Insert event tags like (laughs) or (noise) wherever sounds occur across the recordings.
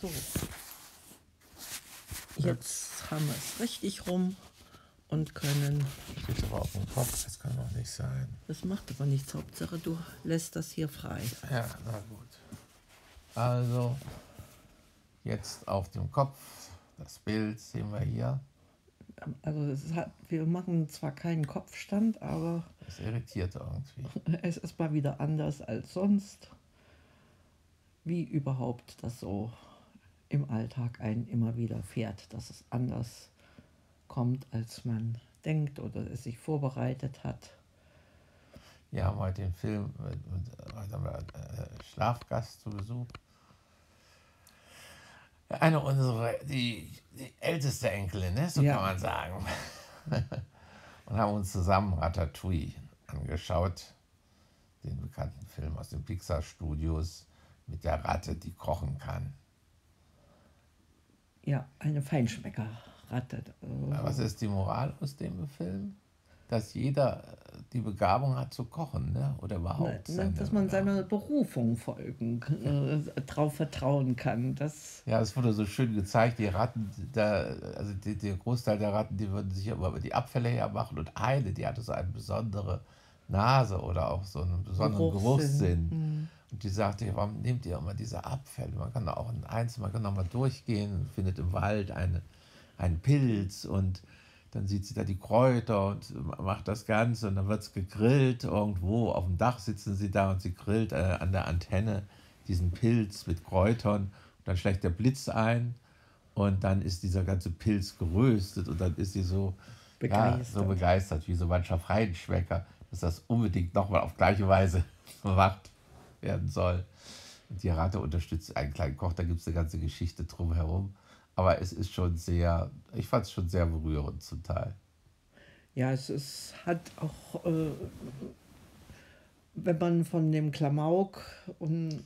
So. Jetzt haben wir es richtig rum und können. Steht aber auf dem Kopf, das kann doch nicht sein. Das macht aber nichts. Hauptsache, du lässt das hier frei. Ja, na gut. Also, jetzt auf dem Kopf, das Bild sehen wir hier. Also es hat, wir machen zwar keinen Kopfstand, aber Das irritiert irgendwie. (laughs) es ist mal wieder anders als sonst. Wie überhaupt das so im Alltag einen immer wieder fährt, dass es anders kommt, als man denkt oder es sich vorbereitet hat. Wir haben heute den Film, mit, mit, heute haben wir äh, Schlafgast zu Besuch. Eine unserer, die, die älteste Enkelin, ne? so Ja. kann man sagen. (laughs) Und haben uns zusammen Ratatouille angeschaut, den bekannten Film aus den Pixar-Studios mit der Ratte, die kochen kann. Ja, eine Feinschmeckerratte. Was ist die Moral aus dem Film? Dass jeder äh, die Begabung hat zu kochen, ne? oder überhaupt. Seine dass man seiner Berufung folgen, äh, drauf vertrauen kann. Das, Ja, es wurde so schön gezeigt, die Ratten, da, also die, der Großteil der Ratten, die würden sich aber über die Abfälle hermachen und eine, die hatte so eine besondere Nase oder auch so einen besonderen Geruchssinn. Geruchssinn. Und die sagte, ja, warum nehmt ihr immer diese Abfälle? Man kann da auch in eins, man kann noch mal durchgehen, findet im Wald eine, einen Pilz und dann sieht sie da die Kräuter und macht das Ganze und dann wird es gegrillt irgendwo. Auf dem Dach sitzen sie da und sie grillt äh, an der Antenne diesen Pilz mit Kräutern. Und dann schlägt der Blitz ein und dann ist dieser ganze Pilz geröstet und dann ist sie so Ja, Begeistert. so begeistert wie so mancher Feinschmecker, dass das unbedingt nochmal auf gleiche Weise (laughs) gemacht werden soll. Die Ratte unterstützt einen kleinen Koch, da gibt es eine ganze Geschichte drumherum. Aber es ist schon sehr, ich fand es schon sehr berührend zum Teil. Ja, es ist, hat auch, äh, wenn man von dem Klamauk und,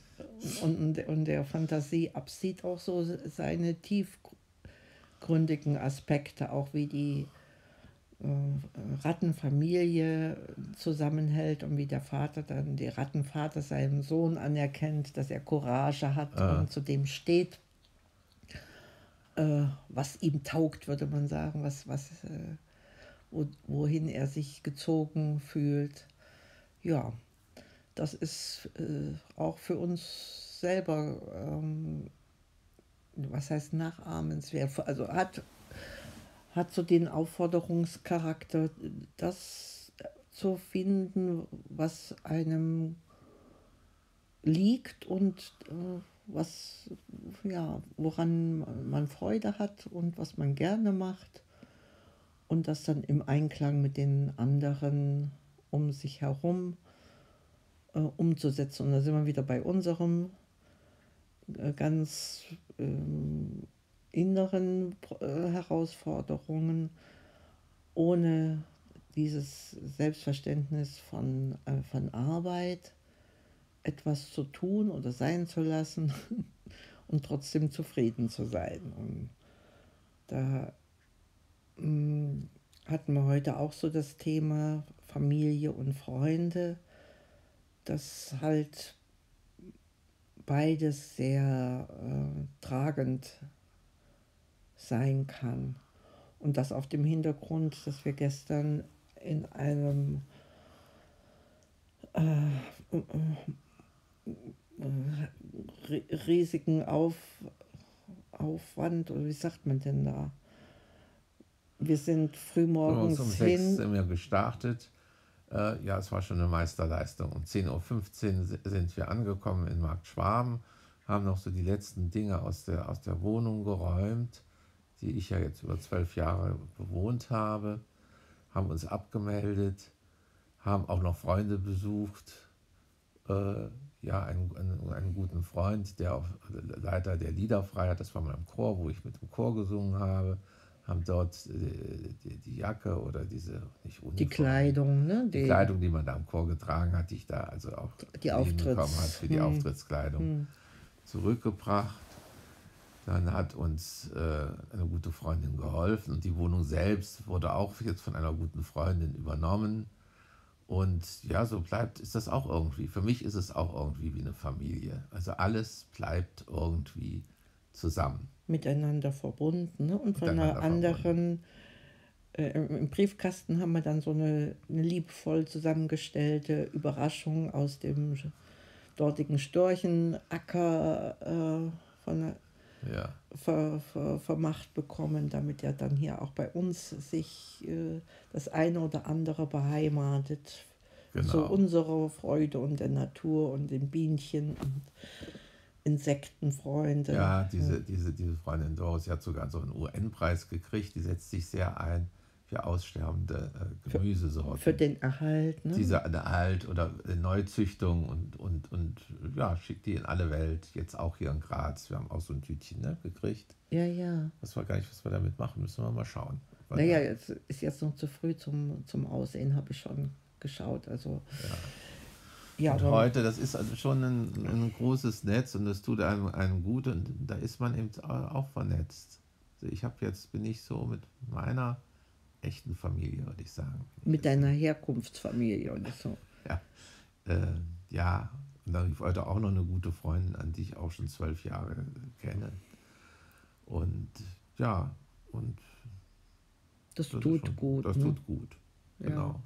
und, und der Fantasie absieht, auch so seine tiefgründigen Aspekte, auch wie die Rattenfamilie zusammenhält und wie der Vater dann, der Rattenvater seinem Sohn anerkennt, dass er Courage hat Ah. und zu dem steht, äh, was ihm taugt, würde man sagen, was, was, äh, wo, wohin er sich gezogen fühlt. Ja, das ist äh, auch für uns selber, ähm, was heißt nachahmenswert, also hat, hat so den Aufforderungscharakter, das zu finden, was einem liegt und äh, was, ja, woran man Freude hat und was man gerne macht und das dann im Einklang mit den anderen um sich herum äh, umzusetzen. Und da sind wir wieder bei unserem äh, ganz ähm, inneren äh, Herausforderungen, ohne dieses Selbstverständnis von, äh, von Arbeit etwas zu tun oder sein zu lassen (laughs) und trotzdem zufrieden zu sein. Und da mh, hatten wir heute auch so das Thema Familie und Freunde, dass halt beides sehr äh, tragend sein kann. Und das auf dem Hintergrund, dass wir gestern in einem äh, äh, riesigen Auf, Aufwand, oder wie sagt man denn da? Wir sind frühmorgens um sechs hin. sind wir gestartet. Äh, ja, es war schon eine Meisterleistung. Um 10.15 Uhr si- sind wir angekommen in Markt Schwaben, haben noch so die letzten Dinge aus der, aus der Wohnung geräumt, die ich ja jetzt über zwölf Jahre bewohnt habe, haben uns abgemeldet, haben auch noch Freunde besucht. Äh, ja, einen, einen, einen guten Freund, der auch Leiter der Liederfreiheit, das war mal im Chor, wo ich mit dem Chor gesungen habe, haben dort äh, die, die Jacke oder diese, nicht Die Uniform, Kleidung, ne? die Kleidung, die man da im Chor getragen hat, die ich da also auch Die bekommen Auftritts- hat für die hm. Auftrittskleidung Hm. zurückgebracht. Dann hat uns äh, eine gute Freundin geholfen und die Wohnung selbst wurde auch jetzt von einer guten Freundin übernommen. Und ja, so bleibt, ist das auch irgendwie. Für mich ist es auch irgendwie wie eine Familie. Also alles bleibt irgendwie zusammen. Miteinander verbunden. Ne? Und von einer anderen, äh, im Briefkasten haben wir dann so eine, eine liebevoll zusammengestellte Überraschung aus dem dortigen Storchenacker äh, von ja. ver, ver, vermacht bekommen, damit er dann hier auch bei uns sich äh, das eine oder andere beheimatet. Genau. Zu unserer Freude und der Natur und den Bienchen und Insektenfreunde. Ja, diese, diese, diese Freundin Doris, die hat sogar so einen UN-Preis gekriegt, die setzt sich sehr ein für aussterbende äh, Gemüsesorten. Für, für, den Erhalt, ne? Dieser Erhalt oder Neuzüchtung und, und, und ja, schickt die in alle Welt, jetzt auch hier in Graz. Wir haben auch so ein Tütchen ne, gekriegt. Ja, ja. Das war gar nicht, was wir damit machen, müssen wir mal schauen. Naja, jetzt ist jetzt noch zu früh zum, zum Aussehen, habe ich schon geschaut. Also. Ja. Ja, und heute, das ist also schon ein, ein, großes Netz und das tut einem, einem gut und da ist man eben auch vernetzt. Also ich habe jetzt, bin ich so mit meiner echten Familie, würde ich sagen. Mit deiner Herkunftsfamilie oder so. (laughs) Ja, äh, ja. Und dann wollte auch noch eine gute Freundin, an die ich auch schon zwölf Jahre kenne. Und ja, und das, das tut schon, gut. Das ne? tut gut, genau. Ja.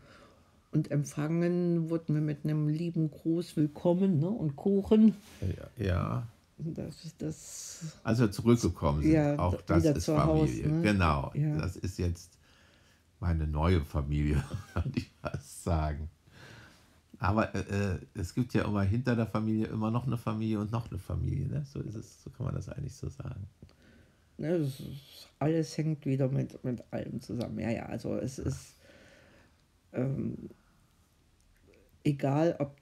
Und empfangen wurden wir mit einem lieben Gruß willkommen ne? und Kuchen. Ja. ja. Das das. Also zurückgekommen sind, ja, auch das ist Familie. Haus, ne? Genau. Ja. Das ist jetzt meine neue Familie, (laughs) würde ich fast sagen. Aber äh, äh, es gibt ja immer hinter der Familie immer noch eine Familie und noch eine Familie. Ne? So ist es, so kann man das eigentlich so sagen. Ne, ist, alles hängt wieder mit, mit allem zusammen. Ja, ja, also es ist ähm, egal, ob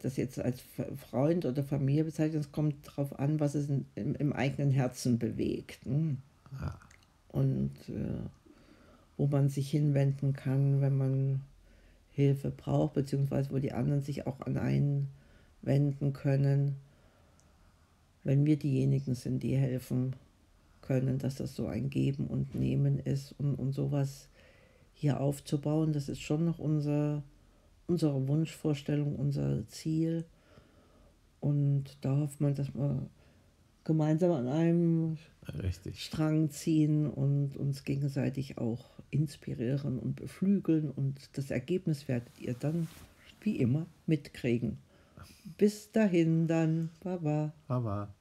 das jetzt als Freund oder Familie bezeichnet, es kommt darauf an, was es in, im, im, eigenen Herzen bewegt. Ne? Ja. Und äh, wo man sich hinwenden kann, wenn man Hilfe braucht, beziehungsweise wo die anderen sich auch an einen wenden können, wenn wir diejenigen sind, die helfen können, dass das so ein Geben und Nehmen ist und, und sowas hier aufzubauen. Das ist schon noch unser, unsere Wunschvorstellung, unser Ziel. Und da hofft man, dass wir gemeinsam an einem Richtig. Strang ziehen und uns gegenseitig auch inspirieren und beflügeln. Und das Ergebnis werdet ihr dann wie immer mitkriegen. Bis dahin dann. Baba. Baba.